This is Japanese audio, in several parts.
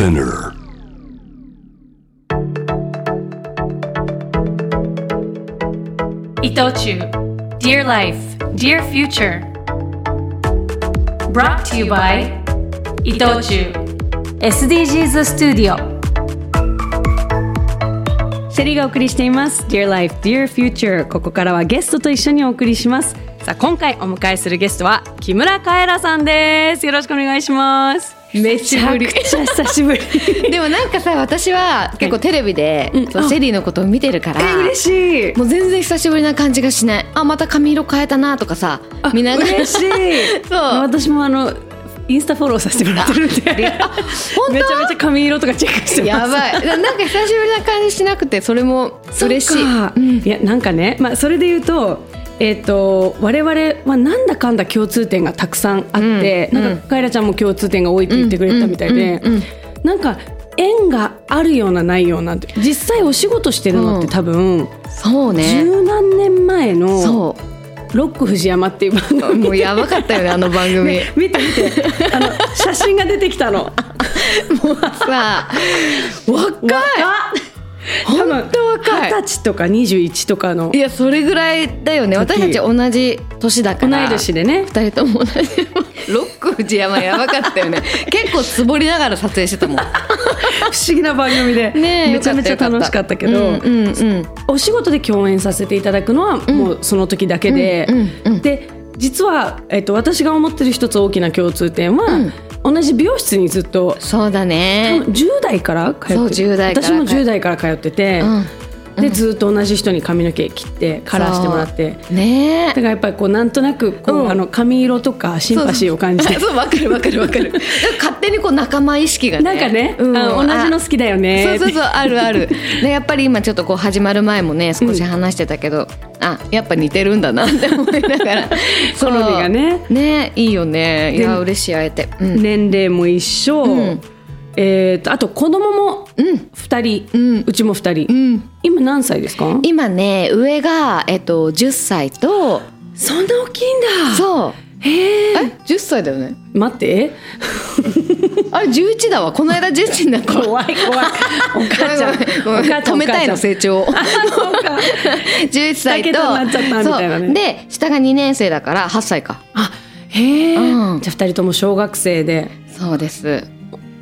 Spinner. 伊藤忠 Dear Life, Dear Future Brought to you by 伊藤忠 SDGs スタジオシェリーがお送りしています Dear Life, Dear Future ここからはゲストと一緒にお送りします。さあ今回お迎えするゲストは木村カエラさんです。よろしくお願いします。めちゃくちゃ久しぶり。でもなんかさ私は結構テレビで、うんそうシェリーのことを見てるから、え嬉しい。もう全然久しぶりな感じがしない。あまた髪色変えたなとかさ見ながら。嬉しい。そう。私もあのインスタフォローさせてもらってるんでめちゃめちゃ髪色とかチェックしてます。やばい。ななんか久しぶりな感じしなくてそれも嬉しい。そっかいやなんかね、まあ、それで言うと,、えー、と我々はなんだかんだ共通点がたくさんあって、うん。なんかカエラちゃんも共通点が多いって言ってくれたみたいで、うんうんうんなんか縁があるようなないような実際お仕事してるのって多分、そうね。十何年前のそ「ロック藤山」っていう番組。うもうやばかったよねあの番組、ね見て見て。あの 写真が出てきたの。さ若い本当若い。二十歳とか21とかの。いやそれぐらいだよね。私たち同じ年だから。同い年でね。二人とも同じ。ロック藤山やばかったよね。結構つぼりながら撮影してたもん。不思議な番組で、ねえめちゃめちゃ楽しかったけど、うんうんうん。お仕事で共演させていただくのはもうその時だけで、うんうんうんで実は、えっと、私が思ってる一つ大きな共通点は、同じ美容室にずっと。そうだ多ね分10代から通ってそう10代から私も10代から通ってて、うんでずっと同じ人に髪の毛切ってカラーしてもらって。ねだからやっぱりこうなんとなくこう、うん。あの髪色とかシンパシーを感じ。て そうわかるわかるわかる。勝手にこう仲間意識がね。なんかね、うん。あ同じの好きだよね。そうそうそうあるある。でやっぱり今ちょっとこう始まる前もね少し話してたけど、あやっぱ似てるんだなって思いながら。好みがね。ねいいよね。いでや嬉しい会えて、うん。年齢も一緒、んえー、とあと子供も2人、うん。うちも2人、ん。今何歳ですか？今ね上が、えっと、10歳とそんな大きいんだ。そう。へええ？10歳だよね。待って。あれ11だわ。この間11になった。わ怖い怖い。お母ちゃん。止めたいの成長を。そうか。11歳とで下が2年生だから8歳か。あへえ、うん。じゃあ2人とも小学生で。そうです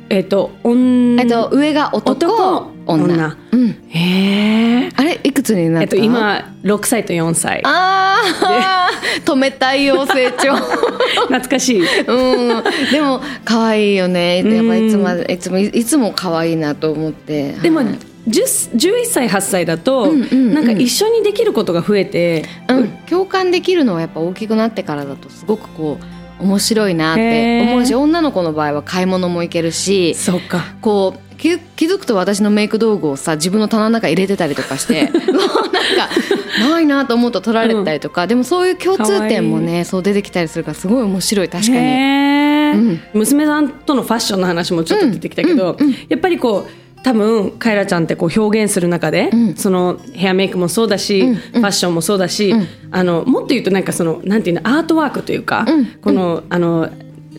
えっ、と女。えっと上が男男女。女。うん。へえあれいくつになえった？っと今6歳と4歳。あー。止めたいよ成長。懐かしい。うん。でも可愛いよね。やっぱいつまでいつもいつも可愛いなと思って。でもはい。10 11歳8歳だと、うんうんうん。なんか一緒にできることが増えて、うん、共感できるのはやっぱ大きくなってからだとすごくこう面白いなって。思うし女の子の場合は買い物も行けるしそうか。こう気気づくと私のメイク道具をさ自分の棚の中に入れてたりとかして もうなんかないなと思うと取られてたりとか、でもそういう共通点もねそう出てきたりするからすごい面白い確かに。うん。娘さんとのファッションの話もちょっと出てきたけど、やっぱりこう多分カエラちゃんってこう表現する中で、ん。そのヘアメイクもそうだし、ファッションもそうだし、あのもっと言うとなんかそのなんていうのアートワークというか、このあの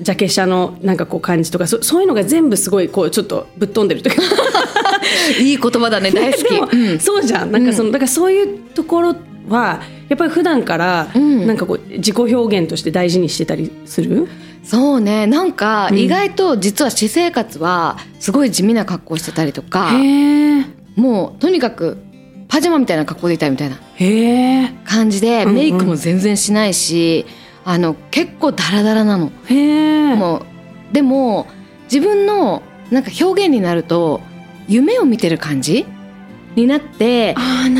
ジャケ写のなんかこう感じとかそそういうのが全部すごいこうちょっとぶっ飛んでるというか。いい言葉だね大好き。そうじゃん。なんかその、だからそういうところはやっぱり普段からん。なんかこう自己表現として大事にしてたりする、そうね。なんか意外と実は私生活はすごい地味な格好してたりとか、へえもうとにかくパジャマみたいな格好でいたいみたいな感じでんうん。メイクも全然しないし、あの結構ダラダラなの。もうでも自分のなんか表現になると夢を見てる感じになって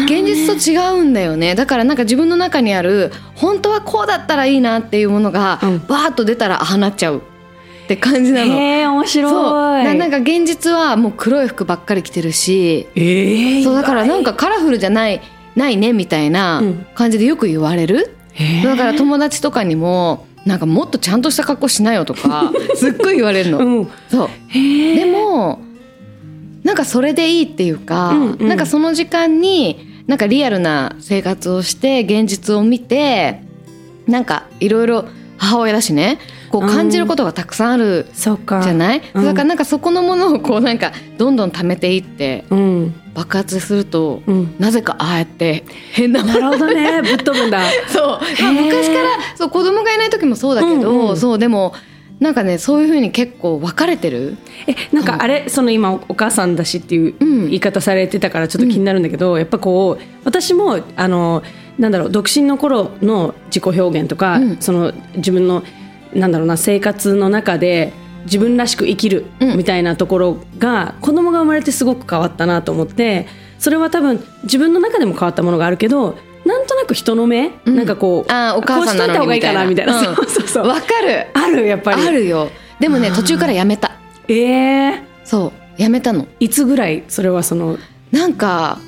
現ね。実と違うんだよね。だからなんか自分の中にある本当はこうだったらいいなっていうものがうん。バーッと出たらああなっちゃう。って感じなの。へえ面白い。ななんか現実はもう黒い服ばっかり着てるしええそうだからなんかカラフルじゃないないねみたいなうん。感じでよく言われる、だから友達とかにもなんかもっとちゃんとした格好しなよとか すっごい言われるの。うん。そう。でもなんかそれでいいっていうか、うんうん。なんかその時間になんかリアルな生活をして現実を見てなんかいろいろ母親だしねこう感じることがたくさんあるじゃない、うん。だからなんかそこのものをこうなんかどんどん貯めていってうん。爆発すると、うん。なぜかああやって変なもの。なるほどね。ぶっ飛ぶんだ。そう、まあ昔からそう子供がいない時もそうだけど、うんうん。そうでもなんかねそういうふうに結構分かれてる？えなんかあれ？その今お母さんだしっていううん。言い方されてたからちょっと気になるんだけど、やっぱこう私もあのなんだろう独身の頃の自己表現とか、うん。その自分のなんだろうな生活の中で自分らしく生きるうん。みたいなところが、子供が生まれてすごく変わったなと思ってそれは多分自分の中でも変わったものがあるけどなんとなく人の目、うん。なんかこうあーお母さんなのにこうしといた方がいいかなみたいな、みたいなそうそうそう。分かる。あるやっぱり。あるよ。でもね途中からやめた。えー、そう。やめたの。いつぐらいそれはその？なんか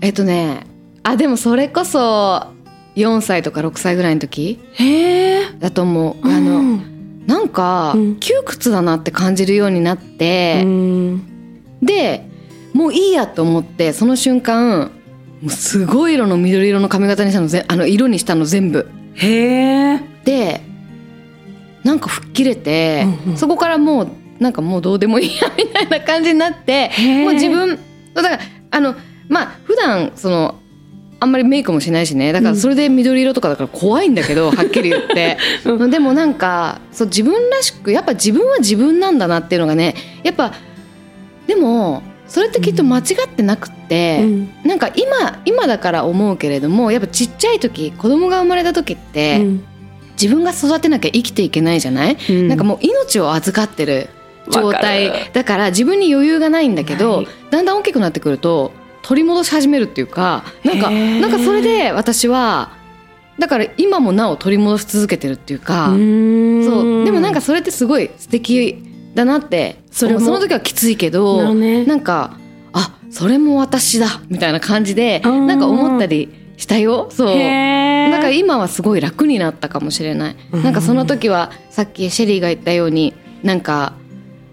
えっとねあでもそれこそ4歳とか6歳ぐらいの時へえだと思う、あのなんかうん。窮屈だなって感じるようになって、うん。でもういいやと思ってその瞬間すごい色の緑色の髪型にしたのぜあの色にしたの全部。へえ。でなんか吹っ切れて、うんうん。そこからもうなんかもうどうでもいいやみたいな感じになってもう自分だからあのまあ普段そのあんまりメイクもしないしねだからそれで緑色とかだから怖いんだけど、はっきり言って、でもなんかそう自分らしくやっぱ自分は自分なんだなっていうのがねやっぱでもそれってきっと間違ってなくって、うん。なんか今今だから思うけれどもやっぱちっちゃい時子供が生まれた時って、うん。自分が育てなきゃ生きていけないじゃない、うん。なんかもう命を預かってる状態る。だから自分に余裕がないんだけど、はい。だんだん大きくなってくると取り戻し始めるっていうかなんかなんかそれで私はだから今もなお取り戻し続けてるっていうか、うん。そう。でもなんかそれってすごい素敵だなってそれも。その時はきついけどね。なんかあそれも私だみたいな感じでうんなんか思ったりしたよ。そう。へー。だから今はすごい楽になったかもしれない、うんなんかその時はさっきシェリーが言ったようになんか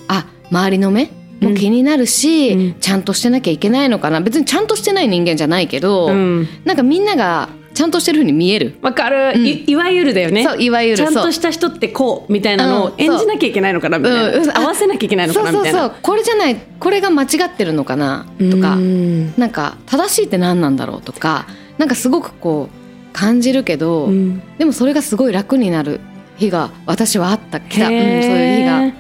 あ周りの目も気になるし、うん。ちゃんとしてなきゃいけないのかな。別にちゃんとしてない人間じゃないけど、うん。なんかみんながちゃんとしてるふうに見える、わかる、いいわゆるだよね。そういわゆるちゃんとした人ってこうみたいなのをうん演じなきゃいけないのかなみたいな、うんうん。合わせなきゃいけないのかなみたいな。そうそうそう。これじゃないこれが間違ってるのかなとか、うん。なんか正しいって何なんだろうとかなんかすごくこう感じるけど、うん。でもそれがすごい楽になる日が私はあった来た、うん、そういう日が。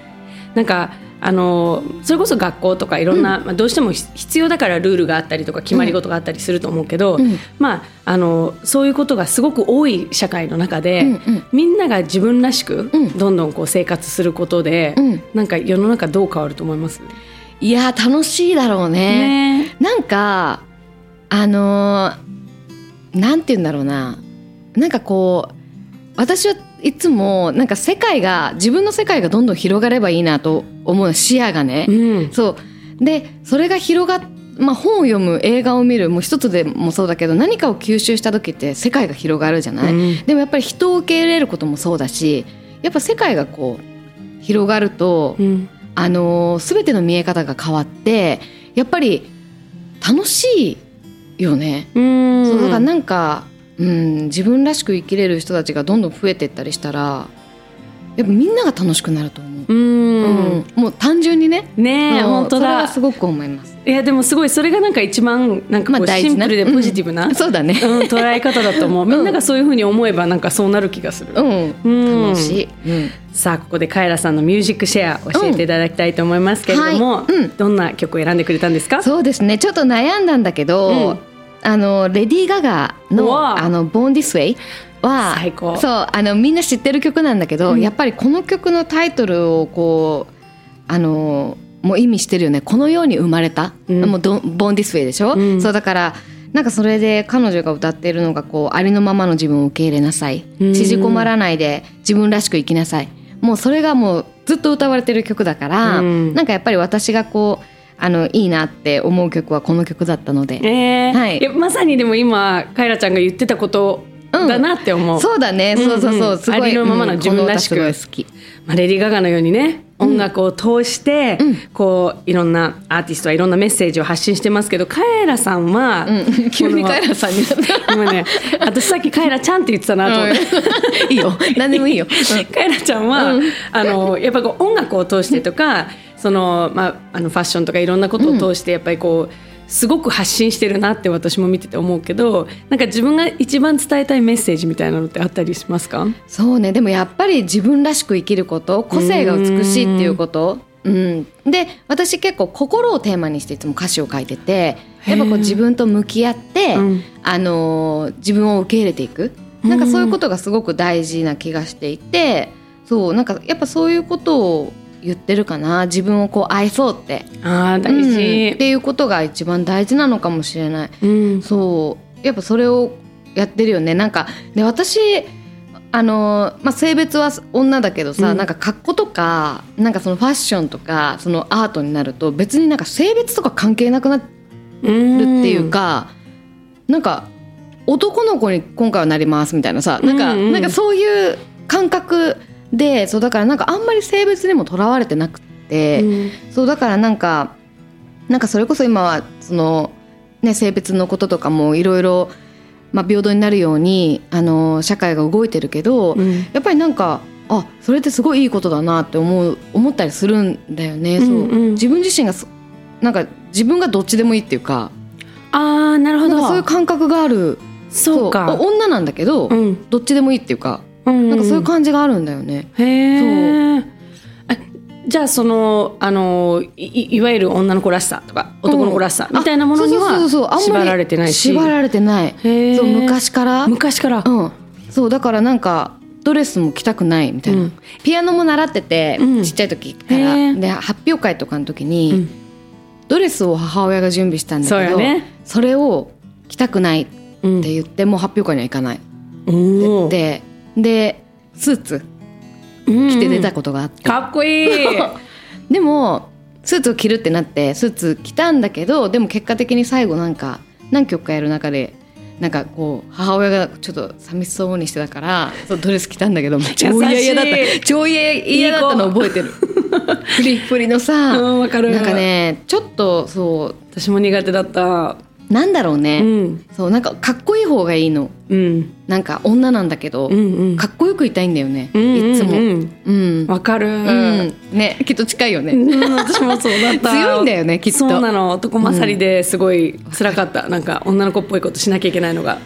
なんかあのそれこそ学校とかいろんな、まあ、どうしてもひ必要だからルールがあったりとか決まり事があったりすると思うけど、うん。まあ、あのそういうことがすごく多い社会の中で、うんうん。みんなが自分らしくうん。どんどんこう生活することで、うん。なんか世の中どう変わると思います？いやー楽しいだろうね。ね。なんかあのーなんて言うんだろうな。なんかこう私はいつもなんか世界が自分の世界がどんどん広がればいいなと思う視野がね。うん。そう。でそれが広がっまあ、本を読む映画を見るもう一つでもそうだけど何かを吸収した時って世界が広がるじゃない、うん。でもやっぱり人を受け入れることもそうだしやっぱ世界がこう広がると、うん。あのー全ての見え方が変わってやっぱり楽しいよね。うん。そうだからなんか、うん、自分らしく生きれる人たちがどんどん増えていったりしたらやっぱみんなが楽しくなると思う。うん。うん。もう単純にね。ねう本当だ。それはすごく思います。いやでもすごいそれがなんか一番なんかシンプルでポジティブな、う んそうだね。うん、捉え方だと思う、みんながそういうふうに思えばなんかそうなる気がする、うん、うん。楽しい。うん。さあここでカエラさんのミュージックシェア教えていただきたいと思いますけれども、うん。はい。うん。どんな曲を選んでくれたんですか？そうですね。ちょっと悩んだんだけど、うんあのレディー・ガガうの「わ。あの Born This Way」は最高。そうあのみんな知ってる曲なんだけど、うん。やっぱりこの曲のタイトルをこうあのもう意味してるよね。このように生まれた、うん。もうど Born This Way でしょ、うん。そうだからなんかそれで彼女が歌っているのがこうありのままの自分を受け入れなさい。うん。縮こまらないで自分らしく生きなさい。もうそれがもうずっと歌われてる曲だから、うん。なんかやっぱり私がこうあのいいなって思う曲はこの曲だったので、えー。はい。やまさにでも今カエラちゃんが言ってたことだなって思う、そうだね。そうそうそう、うんすごい。ありのままの自分らしく。うん好き。まあ、レディー・ガガのようにね音楽を通して、こういろんなアーティストはいろんなメッセージを発信してますけどカエラさんは、うん。急にカエラさんになった。今ね。私さっきカエラちゃんって言ってたなと思って。いいよ。何でもいいよ、カエラちゃんは、あのやっぱこう音楽を通してとかその、まあ、あのファッションとかいろんなことを通してやっぱりこうすごく発信してるなって私も見てて思うけどなんか自分が一番伝えたいメッセージみたいなのってあったりしますか？そうね。でもやっぱり自分らしく生きること個性が美しいっていうこと。うん、で私結構心をテーマにしていつも歌詞を書いててやっぱこう自分と向き合って、うん。あのー自分を受け入れていく。なんかそういうことがすごく大事な気がしていてそう。なんかやっぱそういうことを言ってるかな？自分をこう愛そうって、あー大うん。っ事、ていうことが一番大事なのかもしれない。うん。そう。やっぱそれをやってるよね。なんかで私あの、まあ、性別は女だけどさ、うん。なんか格好とかなんかそのファッションとかそのアートになると別になんか性別とか関係なくなるっていうか、なんか男の子に今回はなりますみたいなさなんか,、うんうん。なんかそういう感覚でそうだからなんかあんまり性別にもとらわれてなくて。うん。そうだからなんかなんかそれこそ今はその、ね、性別のこととかもいろいろまあ平等になるようにあの社会が動いてるけど、うん。やっぱりなんかあそれってすごいいいことだなって思う思ったりするんだよね。そううんうん。自分自身がそなんか自分がどっちでもいいっていうかあーなるほど。そういう感覚がある。そうか。お女なんだけど、うん。どっちでもいいっていうか、うんなんかそういう感じがあるんだよね。へえじゃあそのあのいいわゆる女の子らしさとか男の子らしさみたいなものには縛られてないし。縛られてない。そう昔から。昔から。うん、そうだからなんかドレスも着たくないみたいな、うん。ピアノも習ってて、うん。ちっちゃい時から。で発表会とかの時に、うん。ドレスを母親が準備したんだけどね。それを着たくないってうん言って、もう発表会には行かないおー。ででスーツうん。着て出たことがあって、かっこいい。でもスーツを着るってなってスーツ着たんだけどでも結果的に最後なんか何曲かやる中でなんかこう母親がちょっと寂しそうにしてたからそうドレス着たんだけど超嫌々だった。超嫌嫌だったの覚えてる。フリフリのさうんわかる。なんかねちょっとそ私も苦手だった。うなんだろうね、うん。そうなんかかっこいい方がいいの。うん。なんか女なんだけど、うんうん。かっこよくいたいんだよね、うんうんうん。いつも。うん、わかる。うん。ねきっと近いよね、うん私もそうだった。強いんだよねきっと。そうなの。男勝りですごい辛かった、なんか女の子っぽいことしなきゃいけないのが。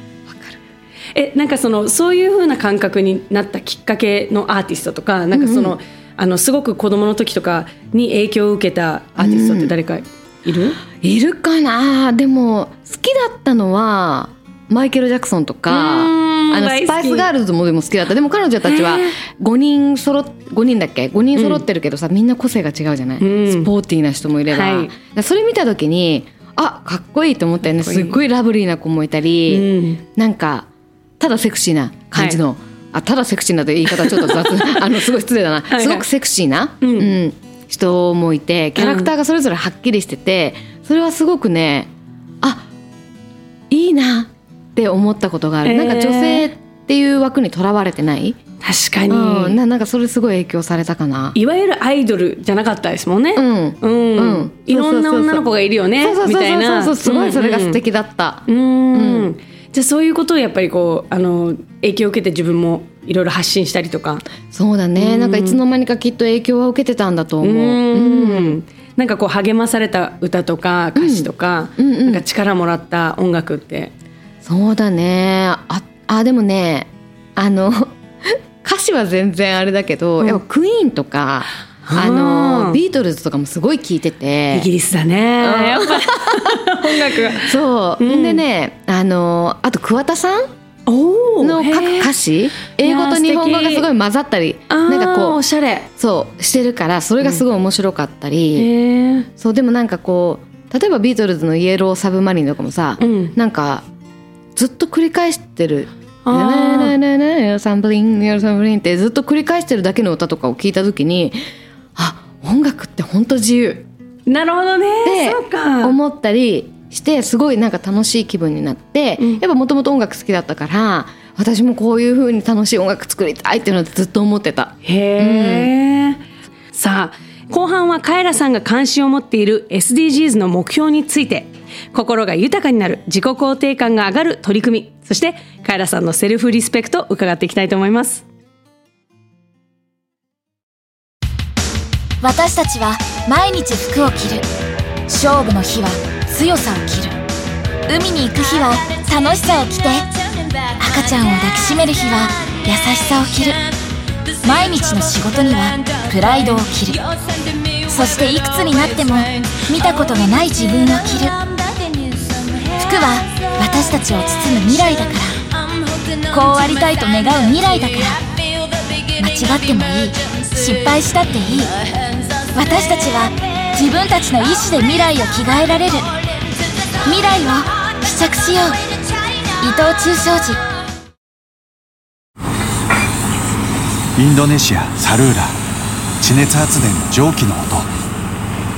えなんかそのそういう風な感覚になったきっかけのアーティストとかなんかその,、あのすごく子供の時とかに影響を受けたアーティストって誰かいる、いるかな？でも好きだったのはマイケル・ジャクソンとかあのスパイスガールズもでも好きだった。でも彼女たちはへー。5人揃っ5人だっけ？5人揃ってるけどさ、みんな個性が違うじゃない、うん。スポーティーな人もいれば、はい。それ見た時にあかっこいいと思ったよね。すっごいラブリーな子もいたり、うん。なんかただセクシーな感じの、あただセクシーなって言い方はちょっと雑。あのすごい失礼だな。はいはい。すごくセクシーな、うん。うん人もいてキャラクターがそれぞれはっきりしててそれはすごくねあいいなって思ったことがある、へー。なんか女性っていう枠にとらわれてない、確かに、うん、ななんかそれすごい影響されたかな。いわゆるアイドルじゃなかったですもんね。うん。うん。うん。いろんな女の子がいるよねみたいな。そうそうすごいそれが素敵だった。うん。うん。うん。じゃあそういうことをやっぱりこうあの影響を受けて自分もいろいろ発信したりとか。そうだね、うん。なんかいつの間にかきっと影響は受けてたんだと思う。うん。なんかこう励まされた歌とか歌詞とか、うんうん。うんなんか力もらった音楽って。そうだね。ああでもねあの 歌詞は全然あれだけど、うん。やっぱクイーンとかあのビートルズとかもすごい聴いてて。イギリスだね。うん。やっぱ音楽。が。そう、うん。でねあのあと桑田さんおの書く歌詞？英語と日本語がすごい混ざったりななんかこうおしゃれ。そうしてるからそれがすごい面白かったり、へえ。そうでもなんかこう例えばビートルズの「イエローサブマリン」とかもさ、うん。なんかずっと繰り返してる「あーなななななサンプリンサンプリン」ってずっと繰り返してるだけの歌とかを聞いた時にあ音楽って本当自由なるほどね。でそうか。思ったりしてすごいなんか楽しい気分になって、うん。やっぱもともと音楽好きだったから私もこういう風に楽しい音楽作りたいっていうのはずっと思ってた。へえ、さあ後半はカエラさんが関心を持っている SDGs の目標について心が豊かになる自己肯定感が上がる取り組みそしてカエラさんのセルフリスペクトを伺っていきたいと思います。私たちは毎日服を着る。勝負の日は強さを着る。海に行く日は楽しさを着て赤ちゃんを抱きしめる日は優しさを着る。毎日の仕事にはプライドを着る。そしていくつになっても見たことがない自分を着る。服は私たちを包む未来だから。こうありたいと願う未来だから。間違ってもいい。失敗したっていい。私たちは自分たちの意志で未来を着替えられる。未来を試着しよう。伊藤忠商事。インドネシアサルーラ。地熱発電の蒸気の音。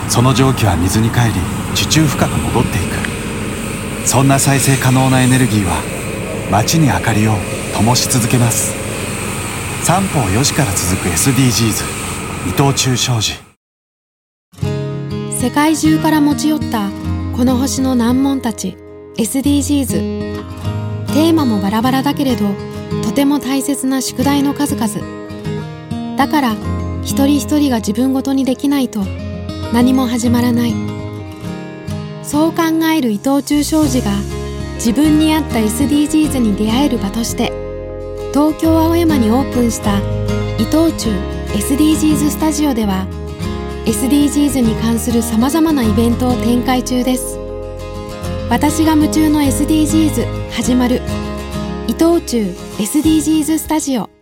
その蒸気は水に帰り地中深く戻っていく。そんな再生可能なエネルギーは街に明かりを灯し続けます。三方よしから続く SDGs 伊藤忠商事。世界中から持ち寄ったこの星の難問たち SDGs テーマもバラバラだけれどとても大切な宿題の数々。だから一人一人が自分ごとにできないと何も始まらない。そう考える伊藤忠商事が自分に合った SDGs に出会える場として東京青山にオープンした伊藤忠 SDGs スタジオでは SDGs に関するさまざまなイベントを展開中です。私が夢中の SDGs 始まる。伊藤忠 SDGs スタジオ。